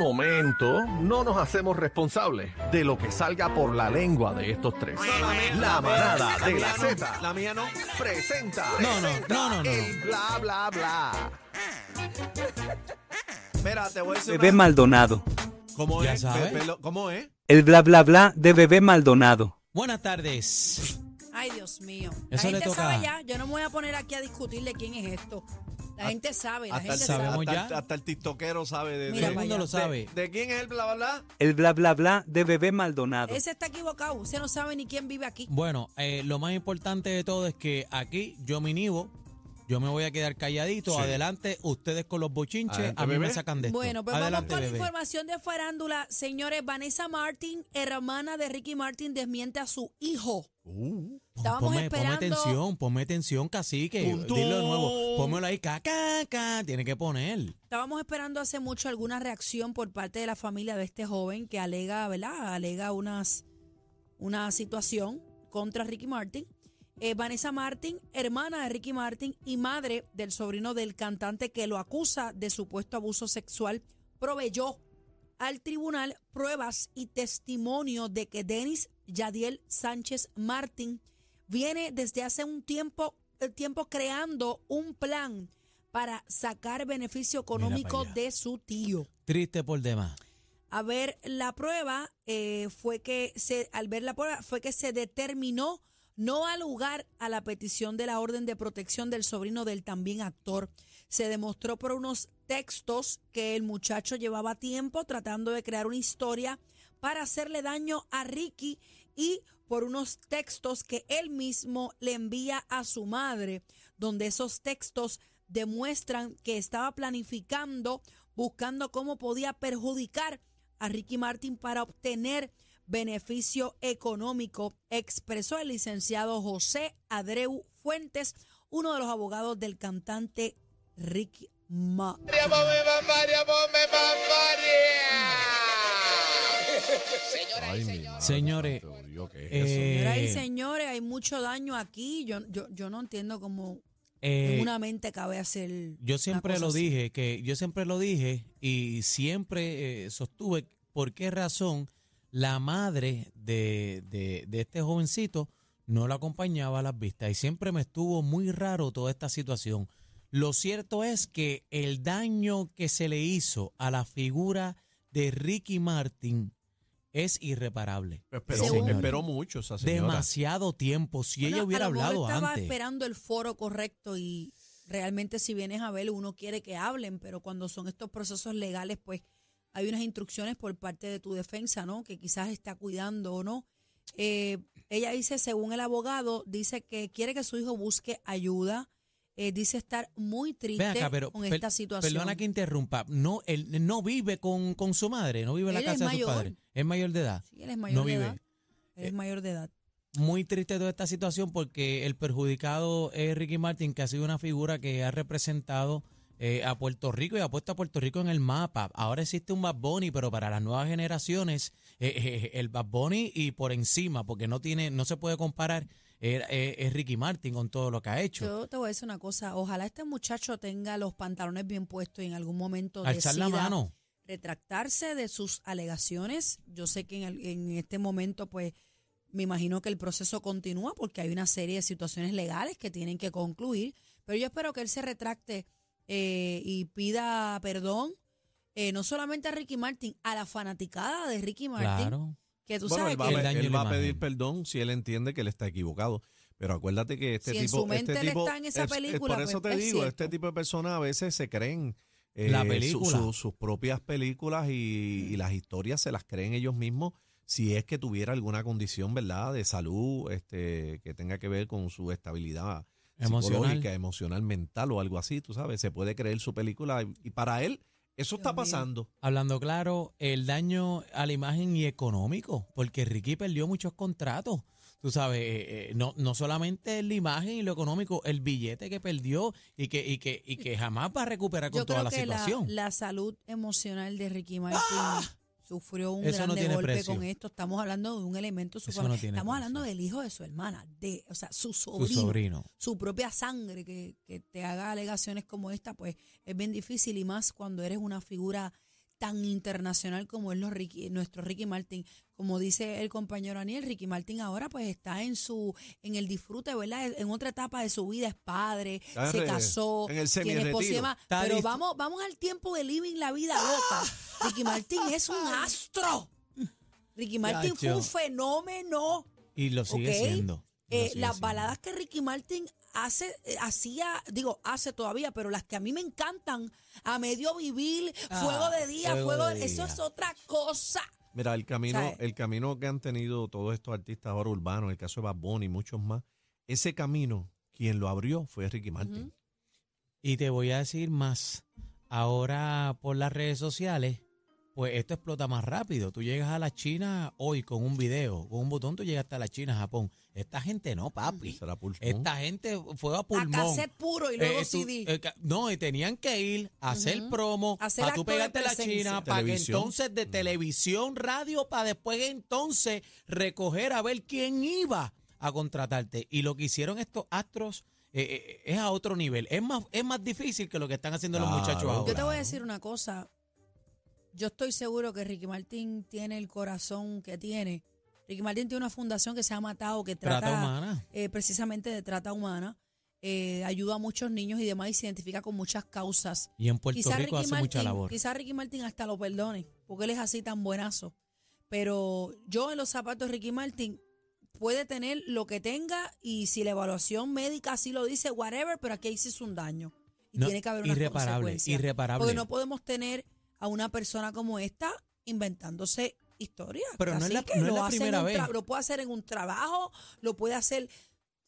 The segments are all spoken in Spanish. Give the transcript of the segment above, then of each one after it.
momento no nos hacemos responsables de lo que salga por la lengua de estos tres. La manada de la Z La mía no. presenta, No, no, presenta no, no, no. el bla bla bla. Mira, te voy a decir. Bebé una- Maldonado. ¿Cómo Ya es? sabes. Pe- pelo- ¿Cómo es? El bla bla bla de Bebé Maldonado. Buenas tardes. Ay, Dios mío. La Eso le gente toca- sabe ya. Yo no me voy a poner aquí a discutirle quién es esto. La gente sabe, la Hasta el, gente sabe. sabe. Sabemos hasta, ya. el- hasta el tiktokero sabe de, Mira de- Todo el mundo lo sabe. de quién es el bla bla bla. El bla bla bla de Bebé Maldonado. Ese está equivocado. Usted no sabe ni quién vive aquí. Bueno, eh, lo más importante de todo es que aquí yo me inhibo, yo me voy a quedar calladito. Sí. Adelante, ustedes con los bochinches, Adelante, a mí bebé. me sacan de esto. Bueno, pues Adelante, vamos con bebé. información de farándula. Señores, Vanessa Martin, hermana de Ricky Martin, desmiente a su hijo. Uh, Estábamos Ponme, ponme esperando- atención, ponme atención, cacique. Dilo de nuevo. Pónmelo ahí, caca, caca. Tiene que poner. Estábamos esperando hace mucho alguna reacción por parte de la familia de este joven que alega, ¿verdad? Alega unas, una situación contra Ricky Martin. Eh, Vanessa Martin, hermana de Ricky Martin y madre del sobrino del cantante que lo acusa de supuesto abuso sexual, proveyó al tribunal pruebas y testimonio de que Denis Yadiel Sánchez Martin viene desde hace un tiempo, el tiempo creando un plan para sacar beneficio económico de su tío. Triste por demás. A ver, la prueba eh, fue que se, al ver la prueba fue que se determinó no al lugar a la petición de la orden de protección del sobrino del también actor. Se demostró por unos textos que el muchacho llevaba tiempo tratando de crear una historia para hacerle daño a Ricky y por unos textos que él mismo le envía a su madre, donde esos textos demuestran que estaba planificando, buscando cómo podía perjudicar a Ricky Martin para obtener beneficio económico, expresó el licenciado José Adreu Fuentes, uno de los abogados del cantante Ricky Martin. ay, Señores, santo, Dios, ¿qué es eh, señores, hay mucho daño aquí. Yo, yo, yo no entiendo cómo eh, en una mente cabe hacer. Yo una siempre cosa lo así. dije, que yo siempre lo dije y siempre eh, sostuve por qué razón la madre de, de- de este jovencito no lo acompañaba a las vistas y siempre me estuvo muy raro toda esta situación. Lo cierto es que el daño que se le hizo a la figura de Ricky Martin es irreparable. Esperó, esperó mucho esa señora. Demasiado tiempo. Si Bueno, ella hubiera a lo mejor hablado estaba antes. esperando el foro correcto y realmente si vienes a ver uno quiere que hablen, pero cuando son estos procesos legales, pues hay unas instrucciones por parte de tu defensa, ¿no? Que quizás está cuidando o no. Eh, ella dice, según el abogado, dice que quiere que su hijo busque ayuda. eh, dice estar muy triste Ven acá, pero con per- esta situación. Perdona que interrumpa. No, él no vive con, con su madre, no vive en la Él casa de sus mayor. padres. Es mayor de edad. Sí, él es mayor no de vive. edad. Él es mayor de edad. Muy triste toda esta situación porque el perjudicado es Ricky Martin, que ha sido una figura que ha representado eh, a Puerto Rico y ha puesto a Puerto Rico en el mapa. Ahora existe un Bad Bunny, pero para las nuevas generaciones, eh, eh, el Bad Bunny y por encima, porque no tiene, no se puede comparar, eh, eh, es Ricky Martin con todo lo que ha hecho. Yo te voy a decir una cosa. Ojalá este muchacho tenga los pantalones bien puestos y en algún momento Alzar la decida mano. retractarse de sus alegaciones. Yo sé que en, el- en este momento, pues, me imagino que el proceso continúa porque hay una serie de situaciones legales que tienen que concluir. Pero yo espero que él se retracte eh, y pida perdón, eh, no solamente a Ricky Martin, a la fanaticada de Ricky Martin. Claro. Que tú Bueno, sabes él va, que él va a pedir perdón si él entiende que él está equivocado. Pero acuérdate que este Si en tipo. su mente este él tipo está en esa es- es película, por eso pues, te es digo, cierto. este tipo de personas a veces se creen. eh, La su- película. su- sus propias películas y, y las historias se las creen ellos mismos si es que tuviera alguna condición, ¿verdad?, de salud este, que tenga que ver con su estabilidad Emocional. psicológica, emocional, mental o algo así, tú sabes, se puede creer su película y, y para él eso está mío. pasando. Hablando claro, el daño a la imagen y económico, porque Ricky perdió muchos contratos. Tú sabes, eh, eh, no, no solamente la imagen y lo económico, el billete que perdió y que, y que, y que jamás va a recuperar con Yo toda creo la que la, situación. la salud emocional de Ricky Martin sufrió un Eso grande golpe precio. con esto. Estamos hablando de un elemento super- no Estamos precio. hablando del hijo de su hermana, de, o sea, su Su sobrino, sobrino. su propia sangre que, que te haga alegaciones como esta, pues es bien difícil y más cuando eres una figura tan internacional como es los Ricky- nuestro Ricky Martin. Como dice el compañero Aniel, Ricky Martin ahora pues está en su en el disfrute, ¿verdad? En otra etapa de su vida, es padre, Está se re- casó, en el tiene esposa Pero listo. vamos, vamos al tiempo de living la vida loca. Ricky Martin es un astro. Ricky Martin fue un fenómeno. Y lo sigue siendo. Lo Eh, sigue las siendo. baladas que Ricky Martin hace, eh, hacía, digo, hace todavía, pero las que a mí me encantan, a medio vivir, Ah, fuego de día, fuego fuego, de eso es otra cosa. Mira, el camino, ¿Sabes? el camino que han tenido todos estos artistas ahora urbanos, el caso de Bad Bunny y muchos más, ese camino, quien lo abrió fue Ricky Martin. Y te voy a decir más. Ahora por las redes sociales, pues esto explota más rápido. Tú llegas a la China hoy con un video, con un botón, tú llegas hasta la China, Japón. Esta gente no, papi. Esta gente fue a A pulmón. cassette puro y luego Eh, tú- CD. eh, no, y tenían que ir a hacer promo Hacer para tú pegarte a la. China, para que entonces de televisión, radio, para después entonces recoger a ver quién iba a contratarte. Y lo que hicieron estos astros eh, eh, es a otro nivel. Es más, es más difícil que lo que están haciendo los muchachos Yo ahora. te voy a decir una cosa. Yo estoy seguro que Ricky Martin tiene el corazón que tiene. Ricky Martin tiene una fundación que se llama Tao, que trata, Trata humana. eh, precisamente de trata humana. Eh, ayuda a muchos niños y demás y se identifica con muchas causas. Y en Puerto Quizá Rico Ricky hace mucha labor. Quizá Ricky Martin hasta lo perdone, porque él es así tan buenazo. Pero yo en los zapatos de Ricky Martin puede tener lo que tenga y si la evaluación médica así lo dice, whatever, pero aquí hizo un daño. Y No, tiene que haber una irreparable, irreparable. Porque no podemos tener a una persona como esta inventándose historias. Pero no es la- que no es lo la primera vez. Lo puede hacer en un trabajo, lo puede hacer...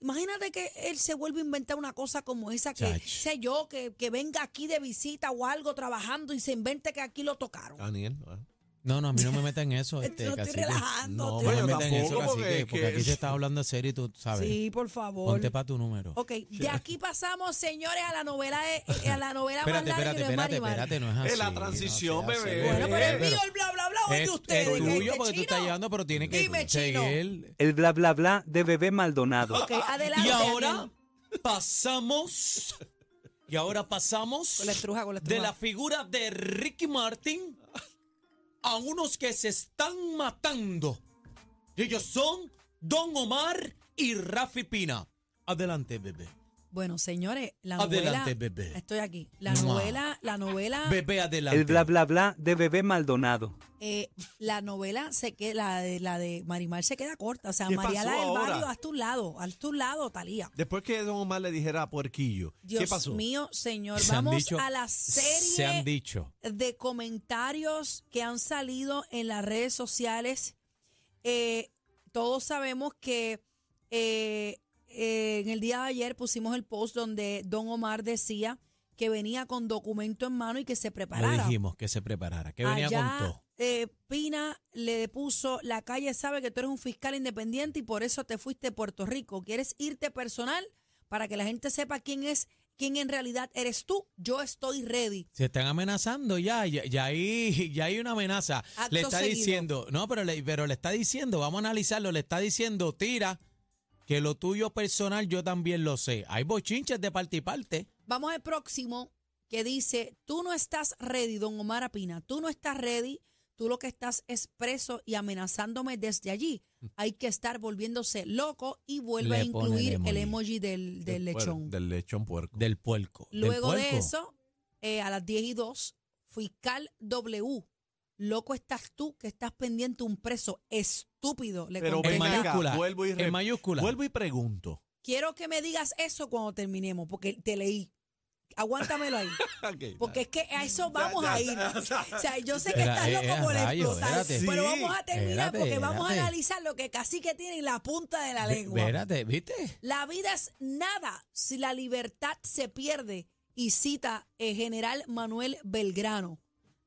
Imagínate que él se vuelve a inventar una cosa como esa, que Chach. sé yo, que, que venga aquí de visita o algo trabajando y se invente que aquí lo tocaron. Daniel, ah. No, no, a mí no me metan en eso. Este, no estoy relajando. No, No me Bueno, metan en eso, tampoco, porque cacique, porque que- aquí se está hablando serio y tú sabes. Sí, por favor. Ponte para tu número. Ok, de aquí pasamos, señores, a la novela de, eh, a la novela Espérate, más larga espérate, de espérate, espérate, no es así. Es la no transición, así. bebé. Bueno, pero el mío, el bla, bla, bla, Es, de ustedes. es ¿qué- tuyo porque tú chino? estás llevando, pero tiene que Dime, chino. seguir. El bla bla bla de bebé Maldonado. Ok, adelante. Y ahora pasamos. Y ahora pasamos Con la estruja, con la de estruja. la figura de Ricky Martin a unos que se están matando. Ellos son Don Omar y Rafi Pina. Adelante, bebé. Bueno, señores, la Adelante, novela. bebé. Estoy aquí. La Mua. novela, la novela, Bebé, adelante. El bla bla bla de bebé Maldonado. eh, la novela se queda, la de, la de Marimar se queda corta. O sea, ¿Qué Mariala del ahora? Barrio, haz tu lado, haz tu lado, Talía. Después que Don Omar le dijera puerquillo, Dios ¿qué pasó? mío, señor. Se Vamos dicho- a la Se han serie dicho. de comentarios que han salido en las redes sociales. Eh, todos sabemos que eh, eh, en el día de ayer pusimos el post donde Don Omar decía que venía con documento en mano y que se Lo preparara. dijimos que se preparara, que venía Allá, con todo. eh, Pina le puso, la calle sabe que tú eres un fiscal independiente y por eso te fuiste de Puerto Rico. ¿Quieres irte personal para que la gente sepa quién es, quién en realidad eres tú? Yo estoy ready. Se están amenazando ya, ya, ya hay, ya hay una amenaza. Acto le está seguido. diciendo, no, pero le, pero le está diciendo, vamos a analizarlo, le está diciendo, tira, que lo tuyo personal yo también lo sé. Hay bochinches de parte y parte. Vamos al próximo que dice, tú no estás ready, don Omar Apina, tú no estás ready, tú lo que estás es preso y amenazándome desde allí. Hay que estar volviéndose loco y vuelve Le a incluir el el emoji. del, del lechón. del lechón puerco. Del puerco. del Luego de eso, eh, a las 10 y 2, fiscal W. Loco estás tú que estás pendiente un preso estúpido. Le Pero contesta. En mayúscula. vuelvo y En mayúscula. Vuelvo y pregunto. Quiero que me digas eso cuando terminemos, porque te leí. Aguántamelo ahí. Porque es que a eso vamos ya, a ir. ya, O sea, yo sé que Era- estás loco eh, por explotar, espérate. pero vamos a terminar espérate, porque vamos a analizar lo que casi que tiene en la punta de la lengua. Espérate, ¿viste? La vida es nada si la libertad se pierde. Y cita el general Manuel Belgrano.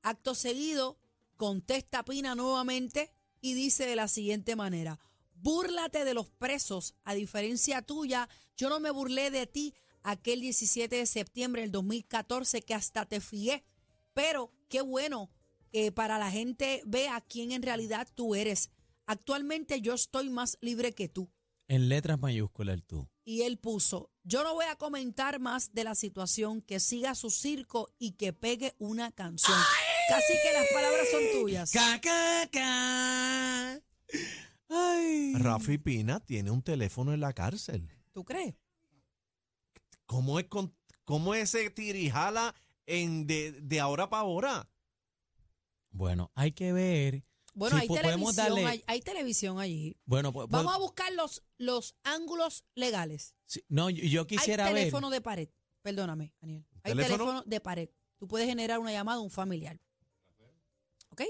Acto seguido, contesta Pina nuevamente y dice de la siguiente manera, búrlate de los presos, a diferencia tuya, yo no me burlé de ti aquel 17 de septiembre del 2014 que hasta te fié, pero qué bueno que para la gente vea quién en realidad tú eres. Actualmente yo estoy más libre que tú. En letras mayúsculas el tú. Y él puso, yo no voy a comentar más de la situación, que siga su circo y que pegue una canción. Casi que las palabras son tuyas. Ca, ca, ca. Ay. Rafi Pina tiene un teléfono en la cárcel. ¿Tú crees? ¿Cómo es, con, cómo es ese tirijala en de, de ahora para ahora? Bueno, hay que ver. Bueno, si hay televisión, darle- hay, hay televisión allí. Bueno, pues, Vamos pues, a buscar los, los ángulos legales. sí, no, yo, yo quisiera hay ver. teléfono de pared. Perdóname, Daniel. Hay ¿Teléfono? teléfono de pared. Tú puedes generar una llamada a un familiar. ¿Ok?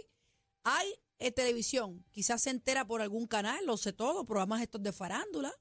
Hay eh, televisión. Quizás se entera por algún canal, lo sé todo, programas estos de farándula.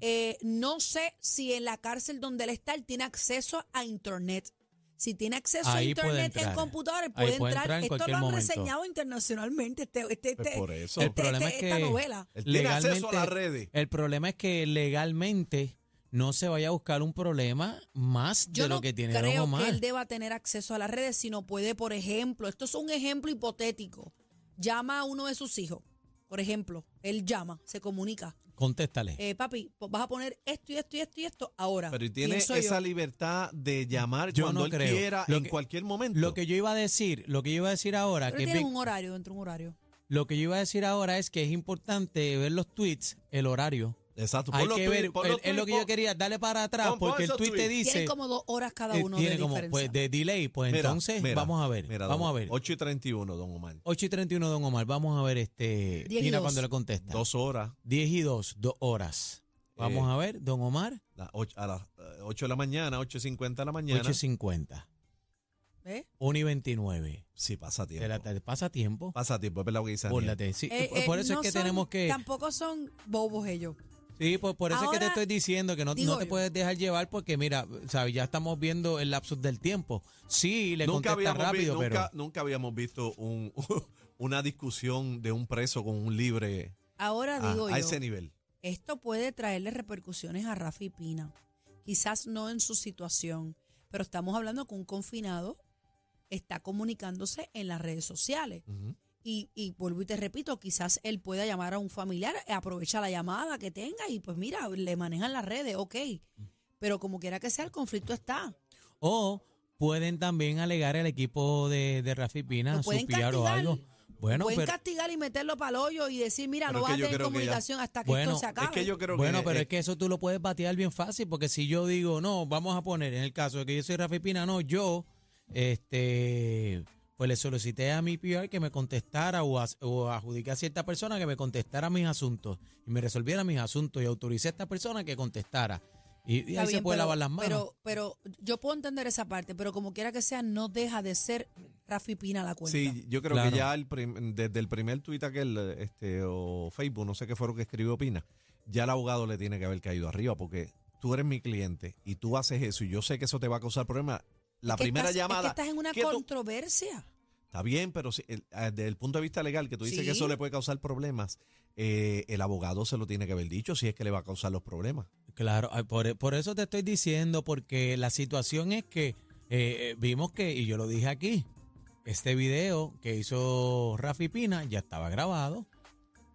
Eh, no sé si en la cárcel donde él está, él tiene acceso a Internet. Si tiene acceso a Ahí Internet en computador, él puede, puede entrar. entrar en Esto lo han momento. reseñado internacionalmente, este, este, Pues este- por eso. El este- problema este- es esta novela. Él tiene acceso a las redes. El problema es que legalmente no se vaya a buscar un problema más Yo de lo no que tiene Don creo Omar. que él deba tener acceso a las redes, sino puede, por ejemplo, esto es un ejemplo hipotético. Llama a uno de sus hijos, por ejemplo, él llama, se comunica. Contéstale. Eh, papi, pues vas a poner esto y esto y esto y esto ahora. Pero tiene esa yo. libertad de llamar Yo cuando no él creo. quiera, Lo en que- cualquier momento. lo que yo iba a decir, lo que yo iba a decir ahora, Pero que tiene un horario, dentro de un horario. lo que yo iba a decir ahora es que es importante ver los tweets, el horario. Exacto. Hay que ver, es los es lo que yo quería, dale para atrás, porque el tweet te dice, Tiene como dos horas cada eh, uno tiene de como diferencia. pues de delay, pues Mira, entonces mira, vamos a ver, mira, vamos don- a ver. 8 y 31, don Omar. 8 y 31, don Omar, vamos a ver este, dos. cuando le contesta. Dos horas. 10 y 2, dos horas. Vamos Eh, a ver, don Omar, la ocho- a las eh, 8 de la mañana, 8.50 de la mañana. 8 y 50, ¿Ves? 1 y 29. Sí, pasa tiempo. la tarde, pasa tiempo. Pasa tiempo, es verdad que dice. Sí, Eh, por- eh, por eso no es que son- tenemos que. Tampoco son bobos ellos. Sí, por, por eso es que te estoy diciendo que no, no te yo. puedes dejar llevar porque, mira, sabes, ya estamos viendo el lapsus del tiempo. Sí, le Nunca contesta vi- rápido, pero. nunca, nunca habíamos visto un, una discusión de un preso con un libre Ahora a, digo a yo, ese nivel. esto puede traerle repercusiones a Rafi Pina. Quizás no en su situación, pero estamos hablando que un confinado está comunicándose en las redes sociales. Ujú. Y, y vuelvo y te repito, quizás él pueda llamar a un familiar, aprovecha la llamada que tenga y pues mira, le manejan las redes, ok. Pero como quiera que sea, el conflicto está. O pueden también alegar el equipo de, de Rafi Pina, Lo pueden supiar o algo. Bueno, Pueden pero, castigar y meterlo para el hoyo y decir, mira, no vas a tener creo que ya- comunicación hasta que Bueno, esto se acabe. Es que yo creo bueno, que pero es que eso tú lo puedes batear bien fácil, porque si yo digo, no, vamos a poner, en el caso de que yo soy Rafi Pina, no, yo, este, pues le solicité a mi PR que me contestara o, a- o adjudiqué a cierta persona que me contestara mis asuntos y me resolviera mis asuntos y autoricé a esta persona que contestara. Y, y ahí se puede pero- lavar las manos. Pero, pero yo puedo entender esa parte, pero como quiera que sea, no deja de ser Rafi Pina la cuenta. Sí, yo creo Claro. que ya el prim- desde el primer tuit aquel, este, o Facebook, no sé qué fue lo que escribió Pina, ya el abogado le tiene que haber caído arriba, porque tú eres mi cliente y tú haces eso y yo sé que eso te va a causar problemas. La Es que primera estás- llamada. Es que estás en una tú- controversia. Está bien, pero si- el- ah, desde el punto de vista legal, que tú dices Sí. que eso le puede causar problemas, eh, el abogado se lo tiene que haber dicho si es que le va a causar los problemas. Claro, por, por eso te estoy diciendo, porque la situación es que eh, eh, vimos que, y yo lo dije aquí, este video que hizo Rafi Pina ya estaba grabado.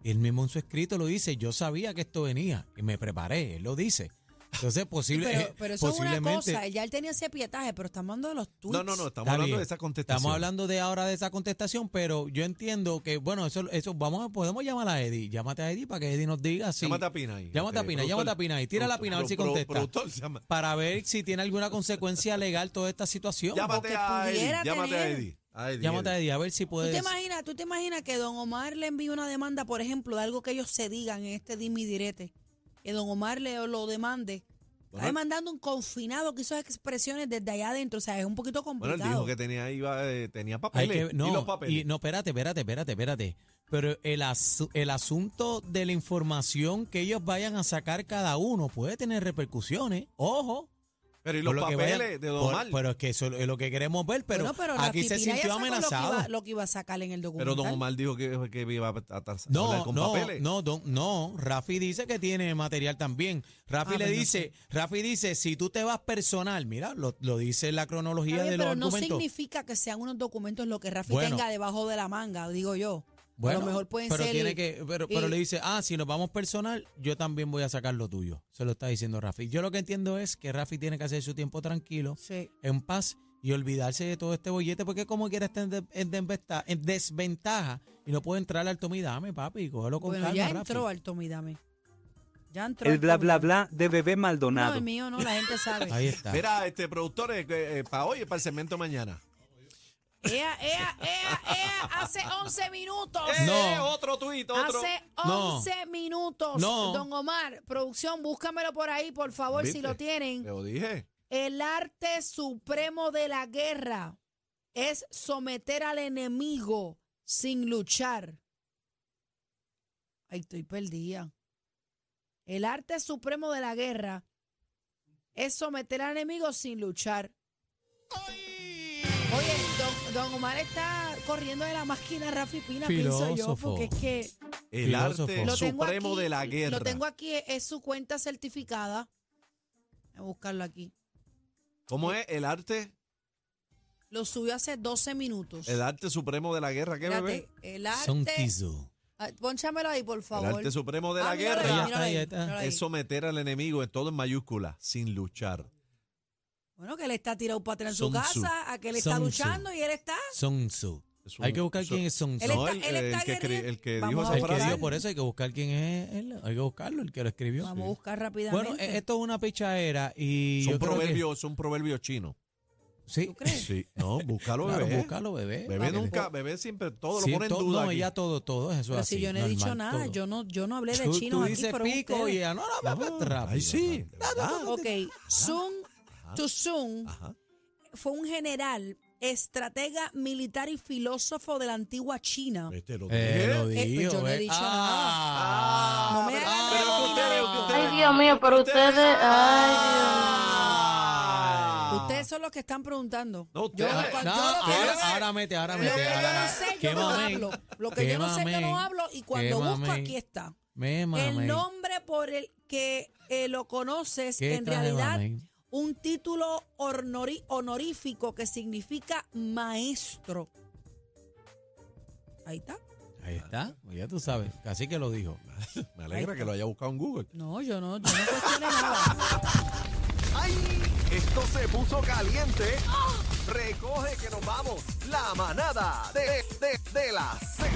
Y él mismo en su escrito lo dice, yo sabía que esto venía y me preparé, él lo dice. Entonces, posible, pero, eh, pero eso es una cosa. Ya él tenía ese pietaje, pero estamos hablando de los tweets. No, no, no, estamos hablando bien. de esa contestación. Estamos hablando de ahora de esa contestación, pero yo entiendo que, bueno, eso, eso vamos a, podemos llamar a Eddie. Llámate a Eddie para que Eddie nos diga si. Llámate a Pina ahí. Llámate a Pina, llámate a Pina ahí. Tira la Pina a ver si contesta. productor, llama- Para ver si tiene alguna consecuencia legal toda esta situación. Llámate a Eddie. Llámate a Eddie. a Eddie, Llámate a Eddie. A ver si ¿Tú puedes. te, imaginas, ¿Tú te imaginas que don Omar le envíe una demanda, por ejemplo, de algo que ellos se digan en este dimi direte? Que don Omar le lo demande. Está Bueno, demandando un confinado que hizo expresiones desde allá adentro. O sea, es un poquito Bueno, complicado. él dijo que tenía, iba, eh, tenía papeles. que- no, y los papeles. y- no, espérate, espérate, espérate, espérate. Pero el, asu- el asunto de la información que ellos vayan a sacar cada uno puede tener repercusiones. Ojo. Pero y los papeles vayan- de Don Omar. Pero es que eso es lo que queremos ver. Pero, Bueno, pero aquí se sintió sacó Lo que, amenazado. iba, lo que iba a sacar en el Pero documental. Don Omar dijo que, que iba a tratar No, con no, papeles. no, don- no. Rafi dice que tiene material también. Rafi Ah, le pues no dice, Rafi dice, si tú te vas personal, mira, lo, lo dice la cronología bien, de los pero no significa que sean unos documentos lo que Rafi Bueno. tenga debajo de la manga, digo yo. Bueno, a lo mejor pueden pero ser. tiene que, pero, pero le dice, ah, si nos vamos personal, yo también voy a sacar lo tuyo. Se lo está diciendo Rafi. Yo lo que entiendo es que Rafi tiene que hacer su tiempo tranquilo, Sí. en paz, y olvidarse de todo este bollete, porque como quiera está en, de- en desventa- en desventaja y no puede entrar al Tomidame, papi, cógelo con Bueno, calma, ya Rafi. entró al Tomidame. Ya entró. El bla bla bla de bebé No, Maldonado. el mío no, la gente sabe. Ahí está. Mira, este productores, para hoy, para el segmento mañana. Ea, ea, ea, ea, hace 11 minutos. No. Eh, otro tuit, otro. Hace No. 11 minutos. No. Don Omar, producción, búscamelo por ahí, por favor, si ¿Viste? lo tienen. Te lo dije. El arte supremo de la guerra es someter al enemigo sin luchar. Ay, estoy perdida. El arte supremo de la guerra es someter al enemigo sin luchar. Oye, don, Omar está corriendo de la máquina Rafi Pina, pienso yo, porque es que El Filósofo. arte lo tengo supremo aquí, de la guerra. Lo tengo aquí, es su cuenta certificada. Voy a buscarlo aquí. ¿Cómo es? El arte, Lo subió hace 12 minutos. el arte supremo de la guerra, ¿qué bebé? Espérate, el Son arte. tizo. Ah, Pónchamelo ahí, por El favor. arte supremo de Ah, la míralo ahí, guerra míralo míralo ahí. es someter al enemigo en todo en mayúscula, sin luchar. Bueno, que él está tirado para atrás en su Sun Tzu. casa, a que él está Sun Tzu. luchando y él está. Son Tzu. Es un- Hay que buscar eso- quién es Son Tzu. Él No, está- el, está que, escri- guerrero. el que Vamos dijo a esa El que frase. dio por eso hay que buscar quién es él. Hay que buscarlo, el que lo escribió. Vamos a buscar rápidamente. Bueno, eh, esto es una pichadera y Son creo que- proverbios, son proverbios chinos. Sí, ¿Tú crees? Sí, no, búscalo, claro, bebé. búscalo, bebé. Bebé nunca, bebé siempre todo Sí, lo pone en to- duda. No, aquí. ella todo, todo eso pero así. si yo no he dicho normal, nada, todo. yo no, yo no hablé de Tú- chinos tú aquí, dices pero pico ustedes. y ella, no, no, no, rápido. Ay, sí, rápido. verdad. Ok, Sun Tzu Ajá. fue un general, estratega militar y filósofo de la antigua China. Este lo Eh, dije. lo Eh, pues yo no he eh. dicho Ah, No me pero- hagan pero que ustedes- que rebobinar. ustedes- Ay, Dios mío, pero ustedes. Ay. Ustedes son los que están preguntando. No, yo, No, yo lo que ahora, no sé- ahora mete, ahora lo mete. que yo ahora- no sé, yo no hablo. Lo que yo no sé, yo no hablo. Y cuando busco, aquí está. Me El nombre por el que eh, lo conoces, ¿Qué en realidad? Un título honorífico que significa maestro. Ahí está. Ahí está, pues ya tú sabes, casi que lo dijo. Me alegra que lo haya buscado en Google. No, yo no, yo no cuestioné nada. ¡Ay! Esto se puso caliente. Recoge que nos vamos. La manada de, de, de la Z.